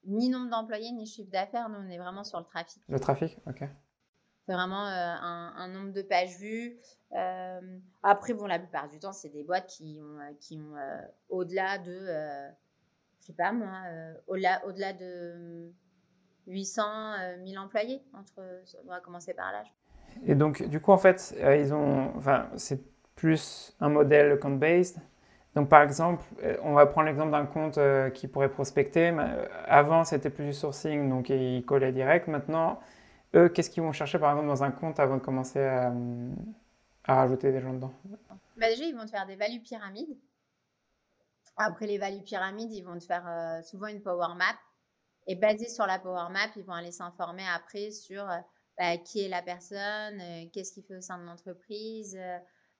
ni nombre d'employés ni chiffre d'affaires, nous on est vraiment sur le trafic. Le trafic, ok. C'est vraiment euh, un, nombre de pages vues. après, bon, la plupart du temps, c'est des boîtes qui ont, qui ont au-delà de, je sais pas moi, au-delà, au-delà de 800 1000 employés. Entre, on va commencer par là. Et donc, du coup, en fait, euh, ils ont, enfin, c'est plus un modèle compte-based. Donc, par exemple, euh, on va prendre l'exemple d'un compte euh, qui pourrait prospecter. Avant, c'était plus du sourcing, donc ils collaient direct. Maintenant, eux, qu'est-ce qu'ils vont chercher, par exemple, dans un compte avant de commencer à, rajouter des gens dedans? Bah Déjà, ils vont te faire des values pyramides. Après les values pyramides, ils vont te faire souvent une power map. Et basé sur la power map, ils vont aller s'informer après sur bah, qui est la personne, euh, qu'est-ce qu'il fait au sein de l'entreprise, euh,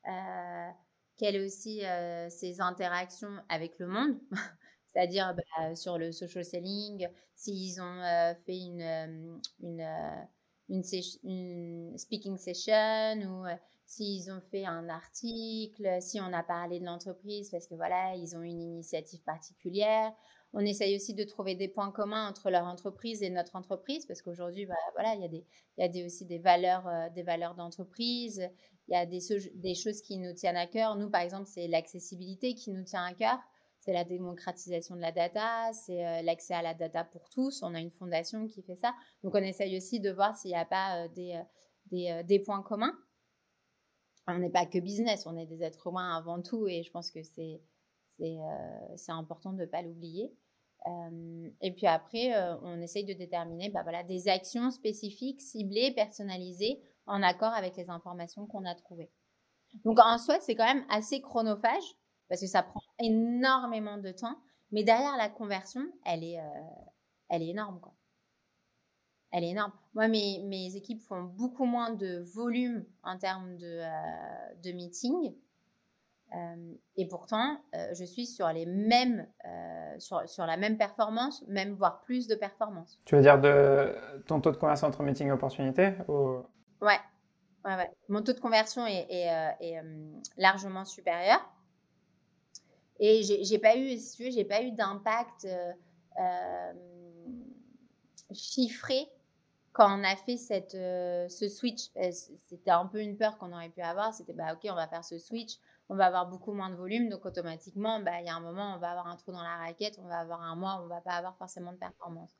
euh, quelles aussi ses interactions avec le monde, c'est-à-dire bah, sur le social selling, s'ils ont fait une, une, une, speaking session ou s'ils ont fait un article, si on a parlé de l'entreprise parce que voilà, ils ont une initiative particulière on essaye aussi de trouver des points communs entre leur entreprise et notre entreprise, parce qu'aujourd'hui, bah, voilà, il y a, aussi des valeurs, euh, des valeurs d'entreprise, il y a des, choses qui nous tiennent à cœur. Nous, par exemple, c'est l'accessibilité qui nous tient à cœur, c'est la démocratisation de la data, c'est euh, l'accès à la data pour tous. On a une fondation qui fait ça. Donc, on essaye aussi de voir s'il n'y a pas euh, des points communs. On n'est pas que business, on est des êtres humains avant tout, et je pense que c'est c'est important de ne pas l'oublier. Euh, et puis après, euh, on essaye de déterminer bah voilà, des actions spécifiques, ciblées, personnalisées, en accord avec les informations qu'on a trouvées. Donc en soi, c'est quand même assez chronophage, parce que ça prend énormément de temps, mais derrière la conversion, elle est, euh, elle est énorme. Quoi. Elle est énorme. Moi, mes, mes, équipes font beaucoup moins de volume en termes de, de meetings, et pourtant, je suis sur les mêmes, sur, sur, la même performance, même voire plus de performance. Tu veux dire de ton taux de conversion entre meeting et opportunité ou... ouais. ouais, ouais. Mon taux de conversion est, est, largement supérieur. Et j'ai pas eu, si j'ai pas eu d'impact chiffré quand on a fait cette, euh, ce switch, euh, c'était un peu une peur qu'on aurait pu avoir. C'était, bah, OK, on va faire ce switch, on va avoir beaucoup moins de volume. Donc, automatiquement, bah, il y a un moment, on va avoir un trou dans la raquette, on va avoir un mois, on va pas avoir forcément de performance.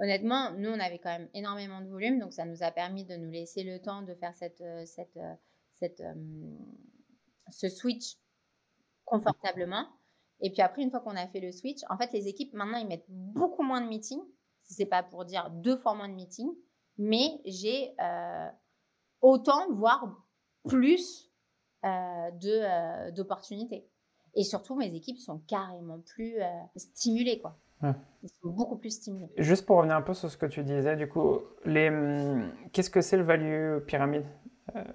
Honnêtement, nous, on avait quand même énormément de volume. Donc, ça nous a permis de nous laisser le temps de faire cette, euh, cette, cette, ce switch confortablement. Et puis après, une fois qu'on a fait le switch, en fait, les équipes, maintenant, ils mettent beaucoup moins de meetings. Si c'est pas pour dire deux fois moins de meetings, mais j'ai euh, autant, voire plus euh, euh, d'opportunités. Et surtout, mes équipes sont carrément plus stimulées, quoi. Ils sont beaucoup plus stimulés. Juste pour revenir un peu sur ce que tu disais, du coup, les, hum, qu'est-ce que c'est le value pyramide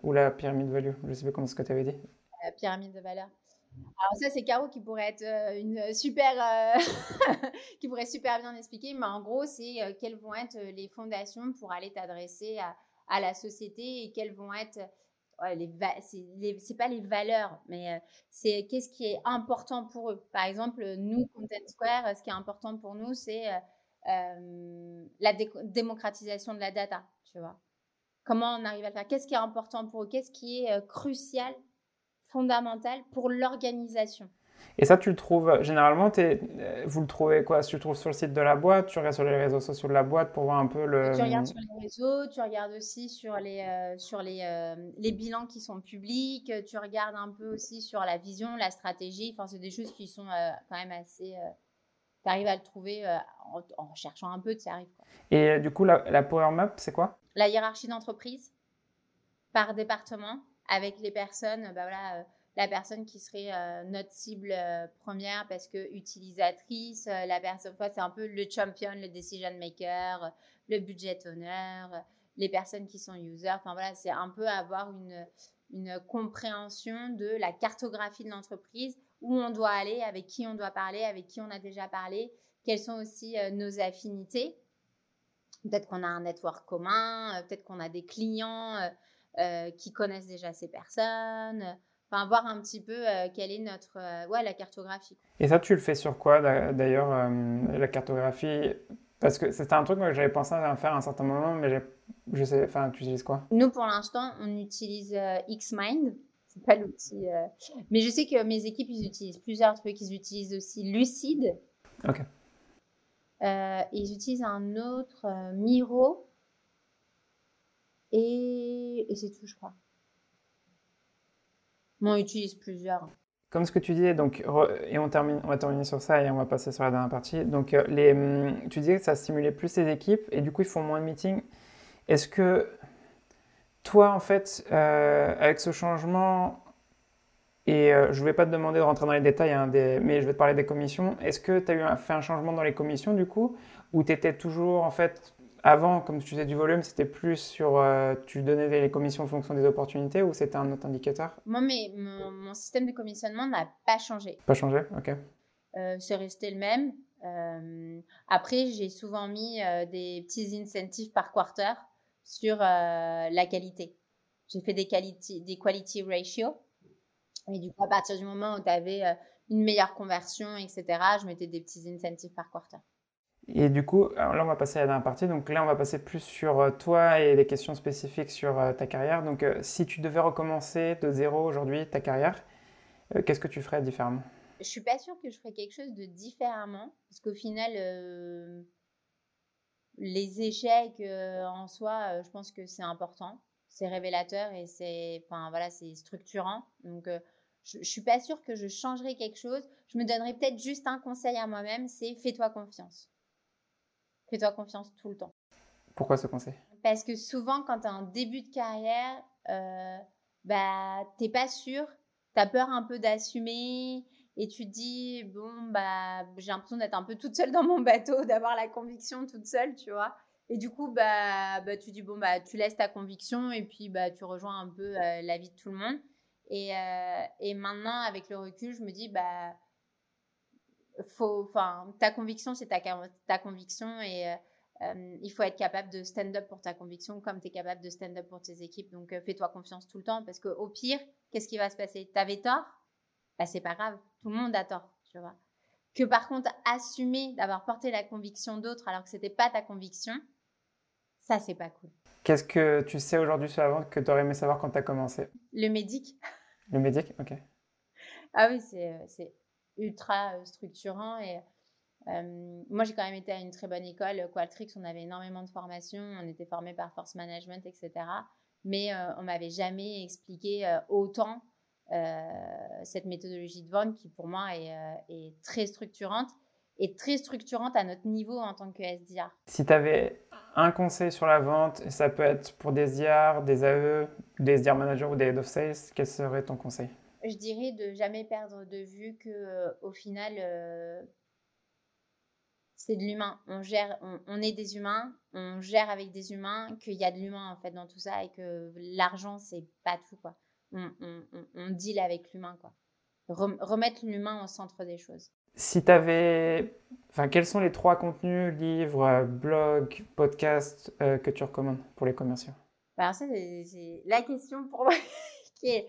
ou la pyramide value? Je ne sais pas comment ce que tu avais dit. La pyramide de valeur. Alors ça, c'est Caro qui pourrait être euh, une super, euh, qui pourrait super bien expliquer. Mais en gros, c'est euh, quelles vont être les fondations pour aller t'adresser à, la société et quelles vont être les, c'est pas les valeurs, mais c'est qu'est-ce qui est important pour eux. Par exemple, nous, Content Square, ce qui est important pour nous, c'est la démocratisation de la data, tu vois. Comment on arrive à le faire? Qu'est-ce qui est important pour eux? Qu'est-ce qui est crucial fondamentale pour l'organisation? Et ça, tu le trouves, généralement, es, euh, vous le trouvez quoi? Tu le trouves sur le site de la boîte, tu regardes sur les réseaux sociaux de la boîte pour voir un peu le... Tu regardes sur les réseaux, tu regardes aussi sur les, euh, sur les, euh, les bilans qui sont publics, tu regardes un peu aussi sur la vision, la stratégie, enfin, c'est des choses qui sont quand même assez... tu arrives à le trouver en, cherchant un peu, tu y arrives. Et du coup, la, la Power Map, c'est quoi? La hiérarchie d'entreprise par département avec les personnes, bah voilà, euh, la personne qui serait euh, notre cible euh, première parce que utilisatrice, la personne, c'est un peu le champion, le decision maker, le budget owner, les personnes qui sont users. Enfin voilà, c'est un peu avoir une, une compréhension de la cartographie de l'entreprise, où on doit aller, avec qui on doit parler, avec qui on a déjà parlé, quelles sont aussi nos affinités. Peut-être qu'on a un network commun, peut-être qu'on a des clients euh, qui connaissent déjà ces personnes. Enfin, voir un petit peu euh, quelle est notre euh, ouais, la cartographie. Et ça, tu le fais sur quoi d'ailleurs, la cartographie? Parce que c'était un truc que j'avais pensé à faire à un certain moment, mais je sais, enfin, tu utilises quoi? Nous, pour l'instant, on utilise Xmind. C'est pas l'outil. Mais je sais que mes équipes, ils utilisent plusieurs trucs. Ils utilisent aussi Lucid. Ok. ils utilisent un autre Miro. Et, c'est tout, je crois. On utilise plusieurs. Comme ce que tu disais, donc, et on, termine, on va terminer sur ça et on va passer sur la dernière partie. Donc, euh, hum, tu disais que ça stimulait plus les équipes et du coup, ils font moins de meetings. Est-ce que toi, en fait, euh, avec ce changement, et euh, je ne vais pas te demander de rentrer dans les détails, hein, mais je vais te parler des commissions, est-ce que tu as eu fait un changement dans les commissions du coup, ou tu étais toujours en fait avant, comme tu disais du volume, c'était plus sur. Euh, tu donnais les commissions en fonction des opportunités ou c'était un autre indicateur? Moi, mais mon, système de commissionnement n'a pas changé. Pas changé Ok. Euh, c'est resté le même. Euh, après, j'ai souvent mis des petits incentives par quarter sur la qualité. J'ai fait des quality, des quality ratio. Et du coup, à partir du moment où tu avais une meilleure conversion, etc., je mettais des petits incentives par quarter. Et du coup, là, on va passer à la dernière partie. Donc là, on va passer plus sur euh, toi et des questions spécifiques sur euh, ta carrière. Donc, euh, si tu devais recommencer de zéro aujourd'hui ta carrière, qu'est-ce que tu ferais différemment? Je suis pas sûre que je ferais quelque chose de différemment, parce qu'au final, les échecs en soi, je pense que c'est important, c'est révélateur et c'est, voilà, structurant. Donc je, ne suis pas sûre que je changerais quelque chose. Je me donnerais peut-être juste un conseil à moi-même, c'est fais-toi confiance. Fais-toi confiance tout le temps. Pourquoi ce conseil? Parce que souvent, quand tu as un début de carrière, euh, bah, t'es pas sûr, tu as peur un peu d'assumer et tu te dis, bon, bah, j'ai l'impression d'être un peu toute seule dans mon bateau, d'avoir la conviction toute seule, tu vois. Et du coup, bah, bah, tu dis, bon, bah, tu laisses ta conviction et puis bah, tu rejoins un peu euh, la vie de tout le monde. Et, et maintenant, avec le recul, je me dis, bah, faut, enfin, ta conviction, c'est ta, ta conviction et euh, il faut être capable de stand-up pour ta conviction comme tu es capable de stand-up pour tes équipes. Donc, euh, fais-toi confiance tout le temps parce qu'au pire, qu'est-ce qui va se passer? T'avais tort? Bah, C'est pas grave, tout le monde a tort, tu vois. Que par contre, assumer d'avoir porté la conviction d'autres alors que c'était pas ta conviction, ça, c'est pas cool. Qu'est-ce que tu sais aujourd'hui sur la vente que tu aurais aimé savoir quand tu as commencé? Le médic. Le médic, ok. Ah oui, c'est euh, ultra structurant et moi, j'ai quand même été à une très bonne école. Qualtrics, on avait énormément de formations. On était formé par Force Management, etc. Mais euh, on m'avait jamais expliqué euh, autant euh, cette méthodologie de vente qui, pour moi, est, est, très structurante et très structurante à notre niveau en tant que SDR. Si tu avais un conseil sur la vente, ça peut être pour des SDR, des AE, des SDR managers ou des head of sales, quel serait ton conseil? Je dirais de jamais perdre de vue que au final c'est de l'humain. On gère, on, est des humains, on gère avec des humains, qu'il y a de l'humain en fait dans tout ça et que l'argent c'est pas tout quoi. On, on, deal avec l'humain quoi. remettre l'humain au centre des choses. Si tu avais, enfin, quels sont les trois contenus, livres, blogs, podcasts euh, que tu recommandes pour les commerciaux? Bah, ça c'est la question pour moi qui est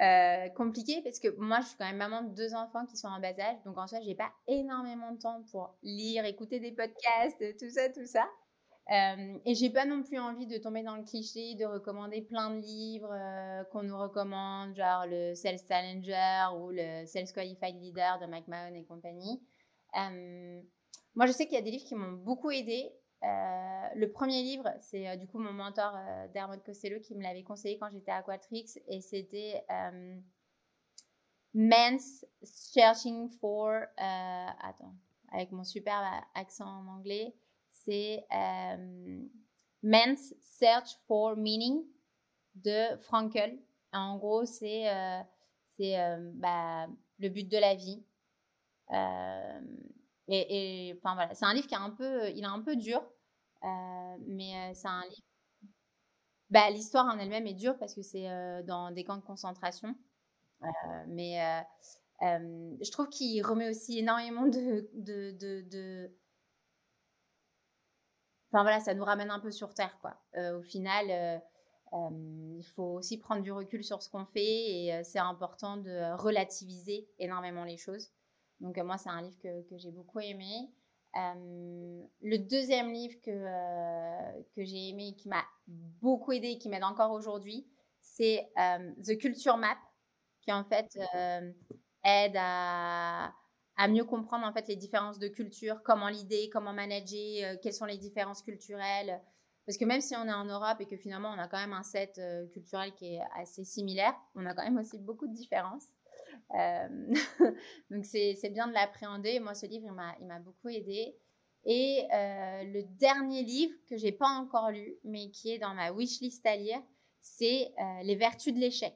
euh, compliqué parce que moi, je suis quand même maman de deux enfants qui sont en bas âge. Donc, en soi, j'ai pas énormément de temps pour lire, écouter des podcasts, tout ça, tout ça. Euh, et j'ai pas non plus envie de tomber dans le cliché de recommander plein de livres euh, qu'on nous recommande, genre le Sales Challenger ou le Sales Qualified Leader de Mike Mahon et compagnie. Moi, je sais qu'il y a des livres qui m'ont beaucoup aidé euh, le premier livre, c'est euh, du coup mon mentor euh, Dermot Costello qui me l'avait conseillé quand j'étais à Quatrix et c'était Men's Searching for. attends, avec mon super accent en anglais, c'est Men's Search for Meaning de Frankel. En gros, c'est c'est bah, le but de la vie. Et, c'est un livre qui est un peu, il est un peu dur, euh, mais euh, c'est un livre. Bah, l'histoire en elle-même est dure parce que c'est euh, dans des camps de concentration. mais je trouve qu'il remet aussi énormément de, Enfin voilà, ça nous ramène un peu sur terre, quoi. au final, il faut aussi prendre du recul sur ce qu'on fait et c'est important de relativiser énormément les choses. Donc, moi, c'est un livre que, que j'ai beaucoup aimé. Euh, le deuxième livre que, euh, que j'ai aimé et qui m'a beaucoup aidé et qui m'aide encore aujourd'hui, c'est euh, The Culture Map, qui en fait aide à, à, mieux comprendre en fait les différences de culture, comment l'idée, comment manager, quelles sont les différences culturelles. Parce que même si on est en Europe et que finalement on a quand même un set culturel qui est assez similaire, on a quand même aussi beaucoup de différences. Euh, donc c'est bien de l'appréhender. Moi, ce livre, il m'a beaucoup aidé. Et euh, le dernier livre que j'ai pas encore lu, mais qui est dans ma wishlist à lire, c'est euh, Les Vertus de l'échec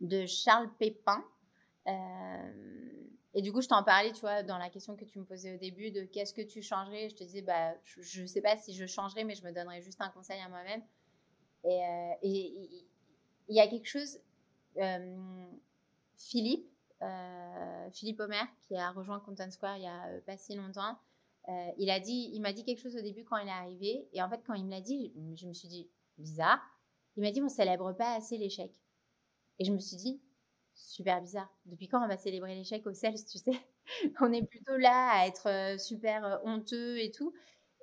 de Charles Pépin. et du coup, je t'en parlais, tu vois, dans la question que tu me posais au début de qu'est-ce que tu changerais. Je te disais, bah, je ne sais pas si je changerais, mais je me donnerais juste un conseil à moi-même. Et il y a quelque chose Philippe, euh, Philippe Omer, qui a rejoint Content Square il y a euh, pas si longtemps, euh, il a dit, il m'a dit quelque chose au début quand il est arrivé, et en fait quand il me l'a dit, je, me suis dit bizarre. Il m'a dit on célèbre pas assez l'échec, et je me suis dit super bizarre. Depuis quand on va célébrer l'échec au CELS, tu sais? On est plutôt là à être super honteux et tout.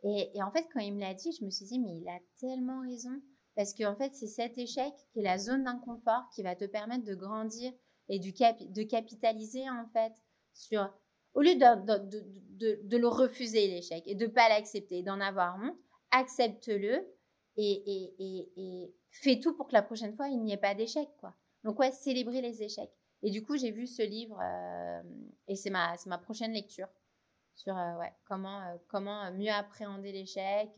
Et, et, en fait, quand il me l'a dit, je me suis dit, mais il a tellement raison. Parce qu'en fait, c'est cet échec qui est la zone d'inconfort qui va te permettre de grandir et du de capitaliser en fait sur au lieu de, de, le refuser l'échec et de pas l'accepter, d'en avoir honte, accepte-le et, et, et, fais tout pour que la prochaine fois, il n'y ait pas d'échec. quoi. Donc, ouais, célébrer les échecs. Et du coup, j'ai vu ce livre euh, et c'est ma, ma prochaine lecture sur euh, ouais, comment, euh, comment mieux appréhender l'échec,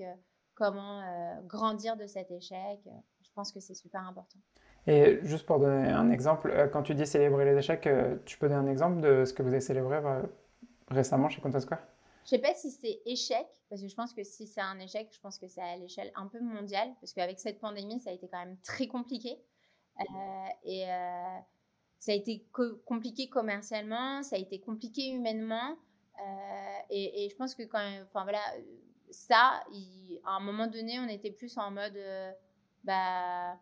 comment grandir de cet échec. Je pense que c'est super important. Et juste pour donner un exemple, euh, quand tu dis célébrer les échecs, euh, tu peux donner un exemple de ce que vous avez célébré euh, récemment chez Content Square? Je sais pas si c'est échec, parce que je pense que si c'est un échec, je pense que c'est à l'échelle un peu mondiale, parce qu'avec cette pandémie, ça a été quand même très compliqué. et ça a été compliqué commercialement, ça a été compliqué humainement. Et, je pense que quand enfin voilà, ça, à un moment donné, on était plus en mode, bah,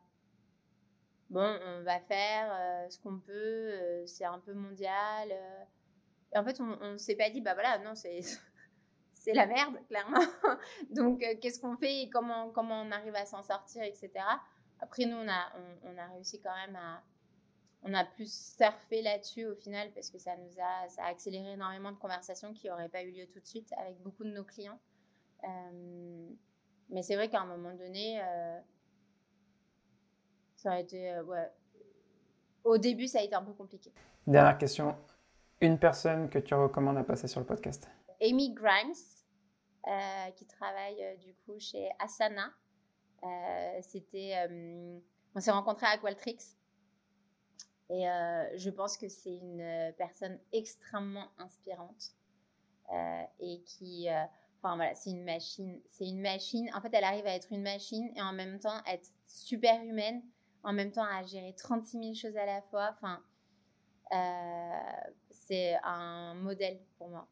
bon, on va faire ce qu'on peut, c'est un peu mondial. Et en fait, on ne s'est pas dit, bah voilà, non, c'est c'est la merde, clairement. Donc, euh, qu'est-ce qu'on fait et comment, comment on arrive à s'en sortir, etc. Après, nous, on a, on, a réussi quand même à. On a plus surfé là-dessus au final parce que ça nous a, ça a accéléré énormément de conversations qui n'auraient pas eu lieu tout de suite avec beaucoup de nos clients. Euh, mais c'est vrai qu'à un moment donné, euh, ça aurait été. ouais. Au début, ça a été un peu compliqué. Dernière question. Une personne que tu recommandes à passer sur le podcast? Amy Grimes, euh, qui travaille euh, du coup chez Asana. Euh, c'était, on s'est rencontrés à Qualtrics et je pense que c'est une personne extrêmement inspirante et qui, enfin voilà, c'est une machine, c'est une machine. En fait, elle arrive à être une machine et en même temps être super humaine, en même temps à gérer 36 000 choses à la fois. Enfin, c'est un modèle pour moi.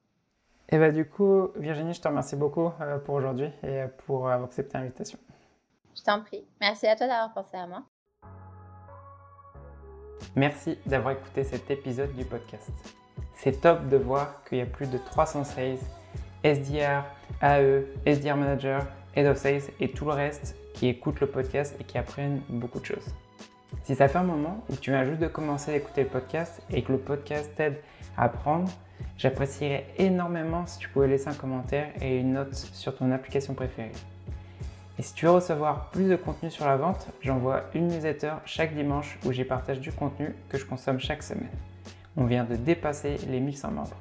Et bah du coup, Virginie, je te remercie beaucoup euh, pour aujourd'hui et pour avoir accepté l'invitation. Je t'en prie. Merci à toi d'avoir pensé à moi. Merci d'avoir écouté cet épisode du podcast. C'est top de voir qu'il y a plus de 300 sales, SDR, AE, SDR Manager, Head of Sales et tout le reste qui écoutent le podcast et qui apprennent beaucoup de choses. Si ça fait un moment où tu viens juste de commencer à écouter le podcast et que le podcast t'aide à apprendre, J'apprécierais énormément si tu pouvais laisser un commentaire et une note sur ton application préférée. Et si tu veux recevoir plus de contenu sur la vente, j'envoie une newsletter chaque dimanche où j'y partage du contenu que je consomme chaque semaine. On vient de dépasser les 1100 membres.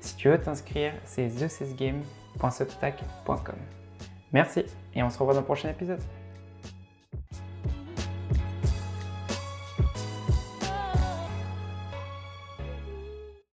Si tu veux t'inscrire, c'est thecesgame.substack.com. Merci et on se revoit dans le prochain épisode.